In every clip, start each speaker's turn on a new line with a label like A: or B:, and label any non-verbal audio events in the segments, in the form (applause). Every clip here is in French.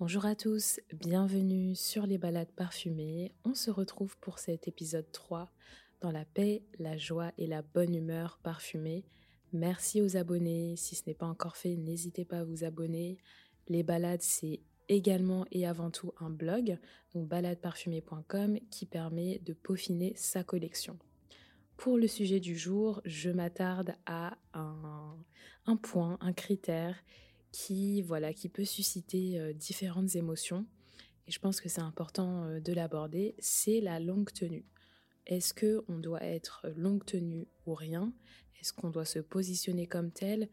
A: Bonjour à tous, bienvenue sur les balades parfumées. On se retrouve pour cet épisode 3 dans la paix, la joie et la bonne humeur parfumée. Merci aux abonnés. Si ce n'est pas encore fait, n'hésitez pas à vous abonner. Les balades, c'est également et avant tout un blog, donc baladeparfumée.com, qui permet de peaufiner sa collection. Pour le sujet du jour, je m'attarde à un, un point, un critère qui, voilà, qui peut susciter euh, différentes émotions. Et je pense que c'est important euh, de l'aborder. C'est la longue tenue. Est-ce que on doit être longue tenue ou rien? Est-ce qu'on doit se positionner comme tel?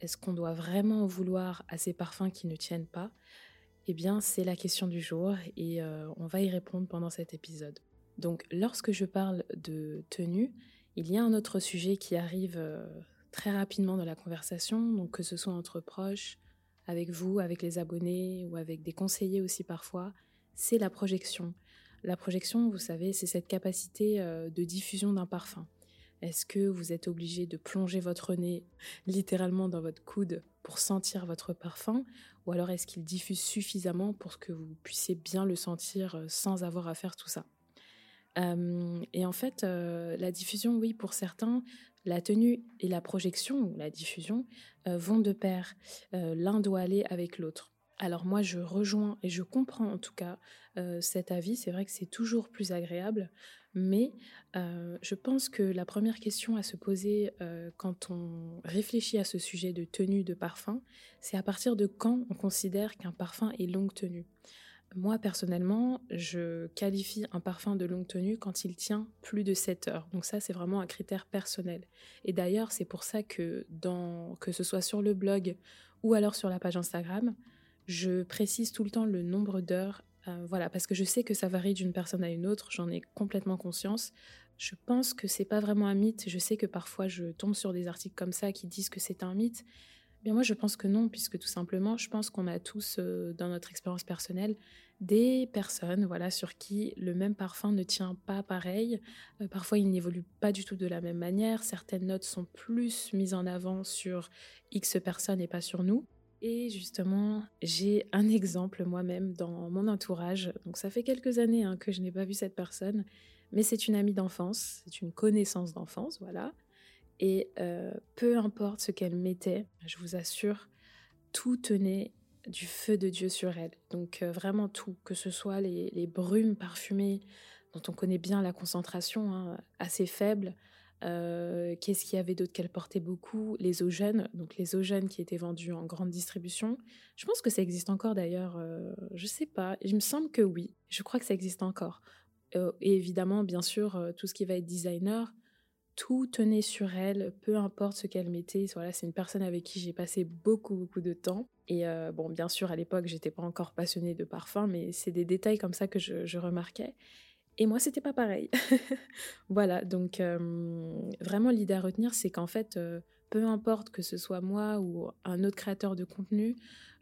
A: Est-ce qu'on doit vraiment vouloir à ces parfums qui ne tiennent pas? Eh bien, c'est la question du jour et euh, on va y répondre pendant cet épisode. Donc, lorsque je parle de tenue, il y a un autre sujet qui arrive très rapidement dans la conversation, donc que ce soit entre proches, avec vous, avec les abonnés ou avec des conseillers aussi parfois, c'est la projection. La projection, vous savez, c'est cette capacité euh, de diffusion d'un parfum. Est-ce que vous êtes obligé de plonger votre nez littéralement dans votre coude pour sentir votre parfum? Ou alors est-ce qu'il diffuse suffisamment pour que vous puissiez bien le sentir euh, sans avoir à faire tout ça? Et en fait, la diffusion, oui, pour certains, la tenue et la projection ou la diffusion vont de pair. L'un doit aller avec l'autre. Alors moi, je rejoins et je comprends en tout cas cet avis. C'est vrai que c'est toujours plus agréable, mais je pense que la première question à se poser quand on réfléchit à ce sujet de tenue de parfum, c'est à partir de quand on considère qu'un parfum est longue tenue? Moi, personnellement, je qualifie un parfum de longue tenue quand il tient plus de 7 heures. Donc ça, c'est vraiment un critère personnel. Et d'ailleurs, c'est pour ça que, que ce soit sur le blog ou alors sur la page Instagram, je précise tout le temps le nombre d'heures. Euh, voilà, parce que je sais que ça varie d'une personne à une autre, j'en ai complètement conscience. Je pense que c'est pas vraiment un mythe. Je sais que parfois je tombe sur des articles comme ça qui disent que c'est un mythe, Bien moi je pense que non, puisque tout simplement je pense qu'on a tous euh, dans notre expérience personnelle des personnes voilà sur qui le même parfum ne tient pas pareil. Euh, parfois il n'évolue pas du tout de la même manière. Certaines notes sont plus mises en avant sur X personnes et pas sur nous. Et justement, j'ai un exemple moi-même dans mon entourage. Donc ça fait quelques années hein, que je n'ai pas vu cette personne, mais c'est une amie d'enfance, c'est une connaissance d'enfance, voilà. Et euh, peu importe ce qu'elle mettait, je vous assure, tout tenait du feu de Dieu sur elle. Donc euh, vraiment tout, que ce soit les, brumes parfumées dont on connaît bien la concentration hein, assez faible. Euh, qu'est-ce qu'il y avait d'autre qu'elle portait beaucoup Les eaux jeunes, donc les eaux jeunes qui étaient vendues en grande distribution. Je pense que ça existe encore d'ailleurs, je sais pas, il me semble que oui, je crois que ça existe encore. et évidemment, bien sûr, tout ce qui va être designer, tout tenait sur elle, peu importe ce qu'elle mettait. Voilà, c'est une personne avec qui j'ai passé beaucoup, beaucoup de temps. Et euh, bon, bien sûr, à l'époque, j'étais pas encore passionnée de parfum, mais c'est des détails comme ça que je, remarquais. Et moi, c'était pas pareil. (laughs) voilà, donc euh, vraiment l'idée à retenir, c'est qu'en fait, euh, peu importe que ce soit moi ou un autre créateur de contenu,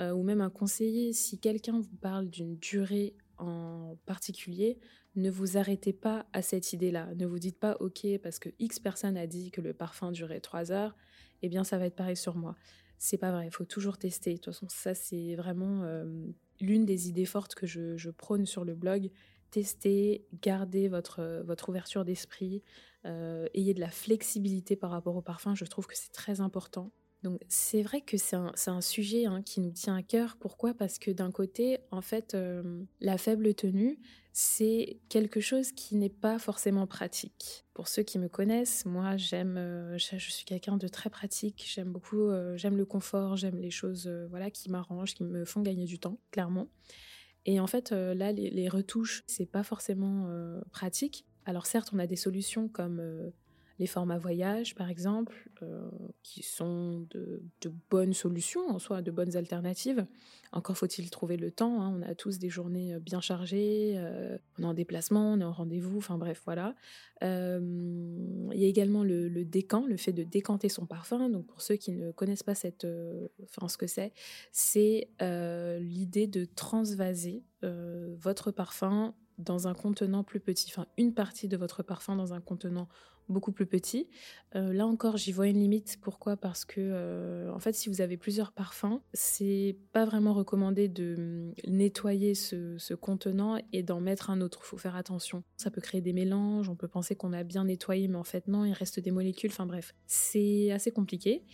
A: ou même un conseiller, si quelqu'un vous parle d'une durée en particulier, ne vous arrêtez pas à cette idée-là. Ne vous dites pas, OK, parce que X personne a dit que le parfum durait 3 heures, eh bien, ça va être pareil sur moi. C'est pas vrai, il faut toujours tester. De toute façon, ça, c'est vraiment euh, l'une des idées fortes que je, prône sur le blog. Testez, gardez votre, votre ouverture d'esprit, euh, ayez de la flexibilité par rapport au parfum. Je trouve que c'est très important. Donc c'est vrai que c'est un, sujet hein, qui nous tient à cœur. Pourquoi? Parce que d'un côté, en fait, euh, la faible tenue, c'est quelque chose qui n'est pas forcément pratique. Pour ceux qui me connaissent, moi j'aime, euh, je, suis quelqu'un de très pratique. J'aime beaucoup, euh, j'aime le confort, j'aime les choses, voilà, qui m'arrangent, qui me font gagner du temps, clairement. Et en fait, là, les, les retouches, c'est pas forcément pratique. Alors certes, on a des solutions comme les formats voyage, par exemple, euh, qui sont de, bonnes solutions en soi, de bonnes alternatives. Encore faut-il trouver le temps. Hein. On a tous des journées euh, bien chargées, euh, on est en déplacement, on est en rendez-vous, enfin bref, voilà. il y a également le, le, décant, le fait de décanter son parfum. Donc pour ceux qui ne connaissent pas cette, ce que c'est, c'est l'idée de transvaser votre parfum dans un contenant plus petit, enfin une partie de votre parfum dans un contenant beaucoup plus petit. Euh, là encore, j'y vois une limite. Pourquoi? Parce que, euh, en fait, si vous avez plusieurs parfums, c'est pas vraiment recommandé de hum, nettoyer ce, contenant et d'en mettre un autre. Il faut faire attention. Ça peut créer des mélanges. On peut penser qu'on a bien nettoyé, mais en fait, non, il reste des molécules. Enfin bref, c'est assez compliqué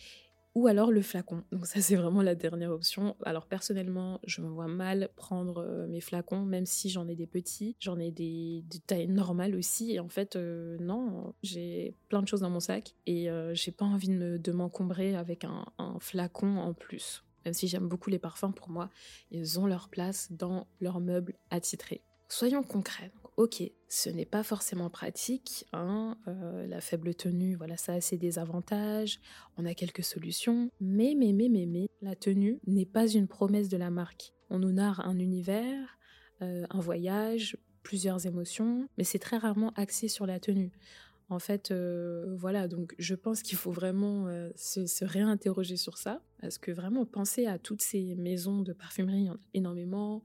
A: ou alors le flacon. Donc ça c'est vraiment la dernière option. Alors personnellement, je me vois mal prendre euh, mes flacons, même si j'en ai des petits, j'en ai des de taille normale aussi. Et en fait, euh, non, j'ai plein de choses dans mon sac et euh, j'ai pas envie de m'encombrer avec un, un flacon en plus. Même si j'aime beaucoup les parfums, pour moi, ils ont leur place dans leurs meubles attitrés. Soyons concrets. Ok, ce n'est pas forcément pratique. Hein, euh, la faible tenue, voilà, ça a ses désavantages. On a quelques solutions. Mais, mais, mais, mais, mais, la tenue n'est pas une promesse de la marque. On nous narre un univers, euh, un voyage, plusieurs émotions, mais c'est très rarement axé sur la tenue. En fait, euh, voilà, donc je pense qu'il faut vraiment se, se, réinterroger sur ça, parce que vraiment penser à toutes ces maisons de parfumerie, énormément,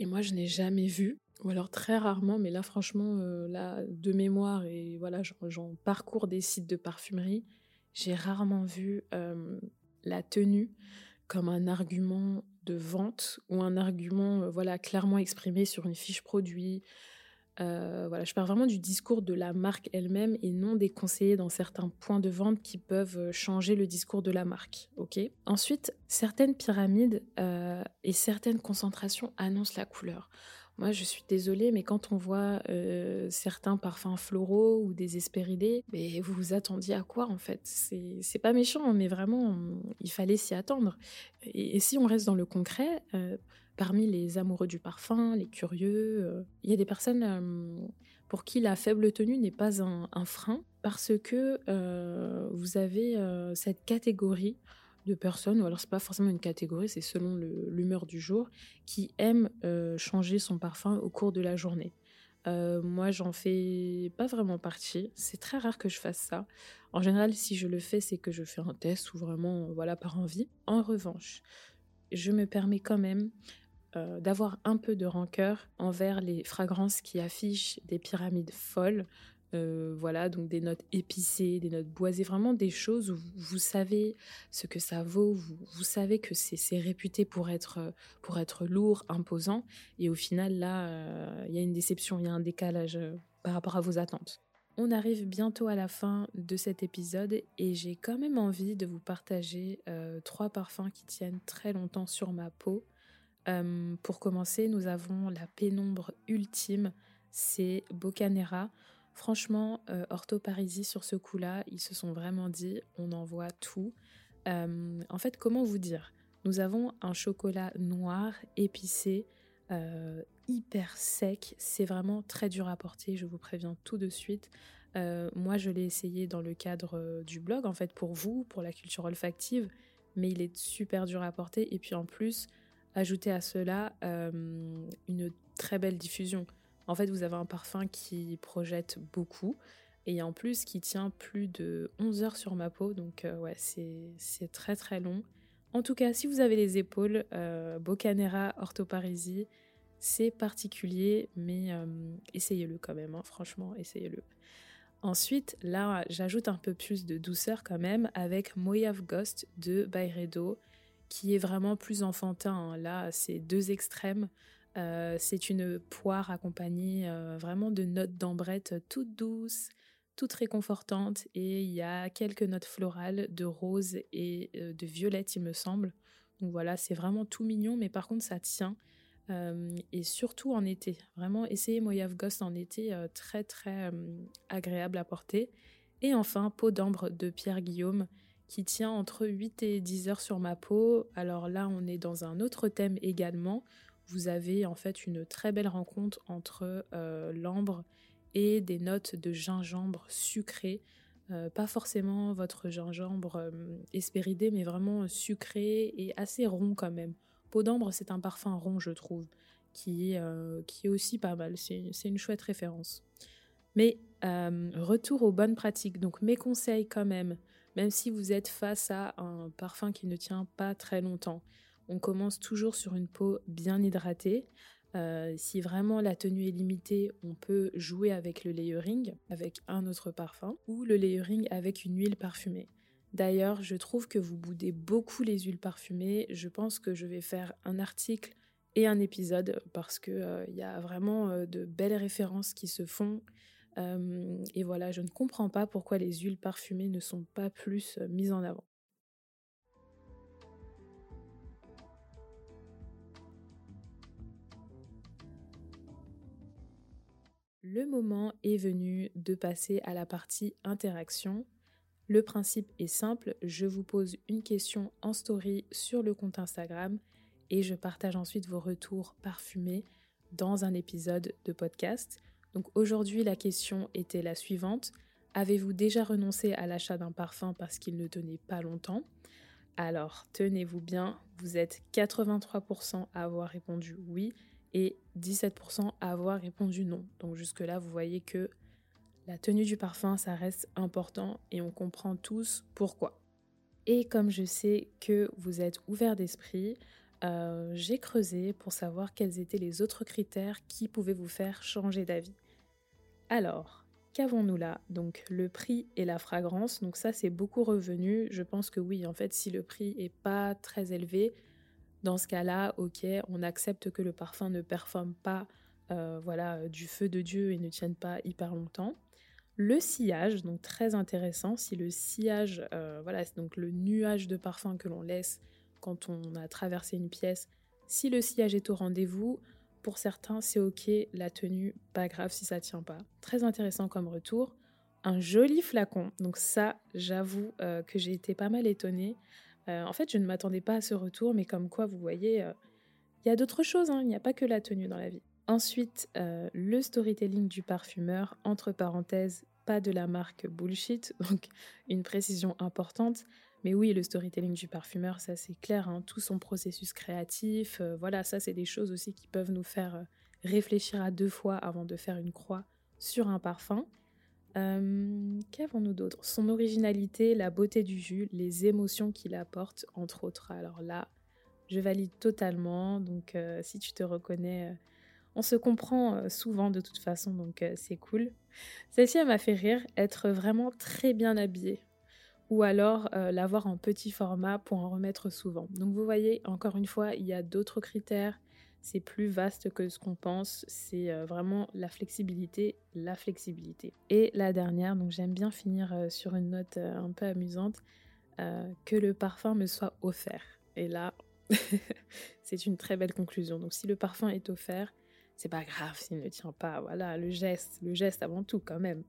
A: et moi, je n'ai jamais vu, ou alors très rarement, mais là, franchement, euh, là, de mémoire, et voilà, j'en parcours des sites de parfumerie, j'ai rarement vu la tenue comme un argument de vente ou un argument euh, voilà clairement exprimé sur une fiche produit, euh, voilà, je parle vraiment du discours de la marque elle-même et non des conseillers dans certains points de vente qui peuvent changer le discours de la marque. Ensuite, certaines pyramides et certaines concentrations annoncent la couleur. Moi, je suis désolée, mais quand on voit certains parfums floraux ou des espéridés, mais vous vous attendiez à quoi en fait? C'est pas méchant, mais vraiment, il fallait s'y attendre. Et, si on reste dans le concret, parmi les amoureux du parfum, les curieux. Euh, il y a des personnes euh, pour qui la faible tenue n'est pas un, frein parce que euh, vous avez cette catégorie de personnes, ou alors c'est pas forcément une catégorie, c'est selon l'humeur du jour, qui aiment changer son parfum au cours de la journée. moi, j'en fais pas vraiment partie. C'est très rare que je fasse ça. En général, si je le fais, c'est que je fais un test ou vraiment, voilà, par envie. En revanche, je me permets quand même euh, d'avoir un peu de rancœur envers les fragrances qui affichent des pyramides folles. Euh, voilà, donc des notes épicées, des notes boisées, vraiment des choses où vous, savez ce que ça vaut, vous, savez que c'est réputé pour être, pour être lourd, imposant, et au final, là, euh, il y a une déception, il y a un décalage par rapport à vos attentes. On arrive bientôt à la fin de cet épisode et j'ai quand même envie de vous partager trois parfums qui tiennent très longtemps sur ma peau euh, pour commencer, nous avons la pénombre ultime, c'est Bocanera. Franchement, euh, Ortho sur ce coup-là, ils se sont vraiment dit, on envoie tout. Euh, en fait, comment vous dire? Nous avons un chocolat noir épicé, euh, hyper sec. C'est vraiment très dur à porter, je vous préviens tout de suite. moi, je l'ai essayé dans le cadre du blog, en fait, pour vous, pour la culture olfactive, mais il est super dur à porter. Et puis en plus, Ajoutez à cela euh, une très belle diffusion. En fait, vous avez un parfum qui projette beaucoup et en plus qui tient plus de 11 heures sur ma peau. Donc euh, ouais, c'est très très long. En tout cas, si vous avez les épaules, euh, Bocanera Orthoparisi, c'est particulier, mais euh, essayez-le quand même, hein. franchement, essayez-le. Ensuite, là, j'ajoute un peu plus de douceur quand même avec Moyave Ghost de Byredo qui est vraiment plus enfantin. Hein. Là, c'est deux extrêmes. Euh, c'est une poire accompagnée euh, vraiment de notes d'ambrette toutes douces, toutes réconfortantes. Et il y a quelques notes florales de rose et euh, de violette, il me semble. Donc voilà, c'est vraiment tout mignon, mais par contre, ça tient. et surtout en été. Vraiment, essayez Moyave Ghost en été, très très agréable à porter. Et enfin, peau d'ambre de Pierre Guillaume qui tient entre 8 et 10 heures sur ma peau. Alors là, on est dans un autre thème également. Vous avez en fait une très belle rencontre entre euh, l'ambre et des notes de gingembre sucré. Euh, pas forcément votre gingembre euh, espéridé, mais vraiment sucré et assez rond quand même. Peau d'ambre, c'est un parfum rond, je trouve, qui est, qui est aussi pas mal. C'est une chouette référence. Mais retour aux bonnes pratiques. Donc mes conseils quand même, même si vous êtes face à un parfum qui ne tient pas très longtemps. On commence toujours sur une peau bien hydratée. Euh, si vraiment la tenue est limitée, on peut jouer avec le layering, avec un autre parfum, ou le layering avec une huile parfumée. D'ailleurs, je trouve que vous boudez beaucoup les huiles parfumées. Je pense que je vais faire un article et un épisode parce qu'il euh, y a vraiment euh, de belles références qui se font. et voilà, je ne comprends pas pourquoi les huiles parfumées ne sont pas plus mises en avant. Le moment est venu de passer à la partie interaction. Le principe est simple, je vous pose une question en story sur le compte Instagram et je partage ensuite vos retours parfumés dans un épisode de podcast. Donc aujourd'hui la question était la suivante. Avez-vous déjà renoncé à l'achat d'un parfum parce qu'il ne tenait pas longtemps? Alors tenez-vous bien, vous êtes 83% à avoir répondu oui et 17% à avoir répondu non. Donc jusque-là, vous voyez que la tenue du parfum, ça reste important et on comprend tous pourquoi. Et comme je sais que vous êtes ouvert d'esprit, euh, j'ai creusé pour savoir quels étaient les autres critères qui pouvaient vous faire changer d'avis. Alors, qu'avons-nous là? Donc le prix et la fragrance, donc ça c'est beaucoup revenu. Je pense que oui, en fait, si le prix est pas très élevé, dans ce cas-là, ok, on accepte que le parfum ne performe pas euh, voilà, du feu de Dieu et ne tienne pas hyper longtemps. Le sillage, donc très intéressant, si le sillage, euh, voilà, c'est donc le nuage de parfum que l'on laisse quand on a traversé une pièce, si le sillage est au rendez-vous, pour certains c'est ok, la tenue, pas grave si ça tient pas. Très intéressant comme retour. Un joli flacon, donc ça j'avoue euh, que j'ai été pas mal étonnée. Euh, en fait, je ne m'attendais pas à ce retour, mais comme quoi, vous voyez, euh, il y a d'autres choses, hein. il n'y a pas que la tenue dans la vie. Ensuite, euh, le storytelling du parfumeur, entre parenthèses, pas de la marque bullshit, (laughs) donc une précision importante. Mais oui, le storytelling du parfumeur, ça c'est clair, hein. tout son processus créatif, voilà, ça c'est des choses aussi qui peuvent nous faire réfléchir à deux fois avant de faire une croix sur un parfum. Euh, Qu'avons-nous d'autre? Son originalité, la beauté du jus, les émotions qu'il apporte, entre autres. Alors là, je valide totalement. Donc euh, si tu te reconnais, euh, on se comprend souvent de toute façon, donc c'est cool. Celle-ci, elle m'a fait rire, être vraiment très bien habillée. Ou alors l'avoir en petit format pour en remettre souvent. Donc vous voyez, encore une fois, il y a d'autres critères c'est plus vaste que ce qu'on pense. C'est euh, vraiment la flexibilité, la flexibilité. Et la dernière, donc j'aime bien finir euh, sur une note euh, un peu amusante, que le parfum me soit offert. Et là, (laughs) c'est une très belle conclusion. Donc si le parfum est offert, c'est pas grave s'il ne tient pas. Voilà, le geste, le geste avant tout quand même.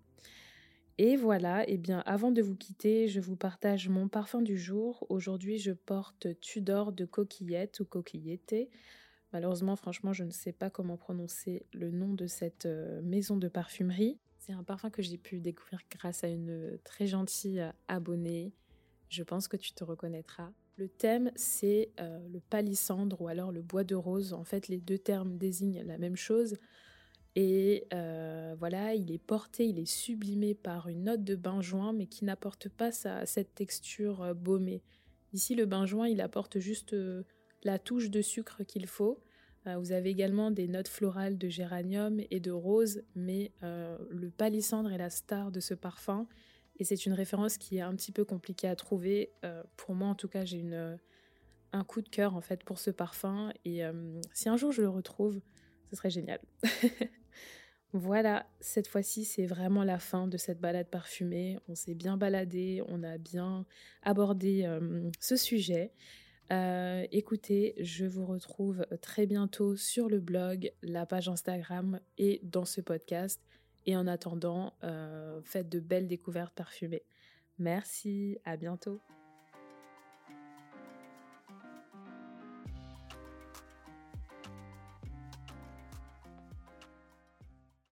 A: Et voilà, et eh bien avant de vous quitter, je vous partage mon parfum du jour. Aujourd'hui, je porte Tudor de coquillette ou coquillette. Malheureusement, franchement, je ne sais pas comment prononcer le nom de cette euh, maison de parfumerie. C'est un parfum que j'ai pu découvrir grâce à une très gentille euh, abonnée. Je pense que tu te reconnaîtras. Le thème, c'est euh, le palissandre ou alors le bois de rose. En fait, les deux termes désignent la même chose. Et voilà, il est porté, il est sublimé par une note de benjoin, mais qui n'apporte pas cette texture baumée. Ici, le benjoin, il apporte juste la touche de sucre qu'il faut. Euh, vous avez également des notes florales de géranium et de rose, mais euh, le palissandre est la star de ce parfum. Et c'est une référence qui est un petit peu compliquée à trouver. Euh, pour moi, en tout cas, j'ai un coup de cœur en fait pour ce parfum. Et si un jour je le retrouve, ce serait génial. (laughs) voilà, cette fois-ci, c'est vraiment la fin de cette balade parfumée. On s'est bien baladé, on a bien abordé ce sujet. Euh, écoutez, je vous retrouve très bientôt sur le blog, la page Instagram et dans ce podcast. Et en attendant, euh, faites de belles découvertes parfumées. Merci, à bientôt.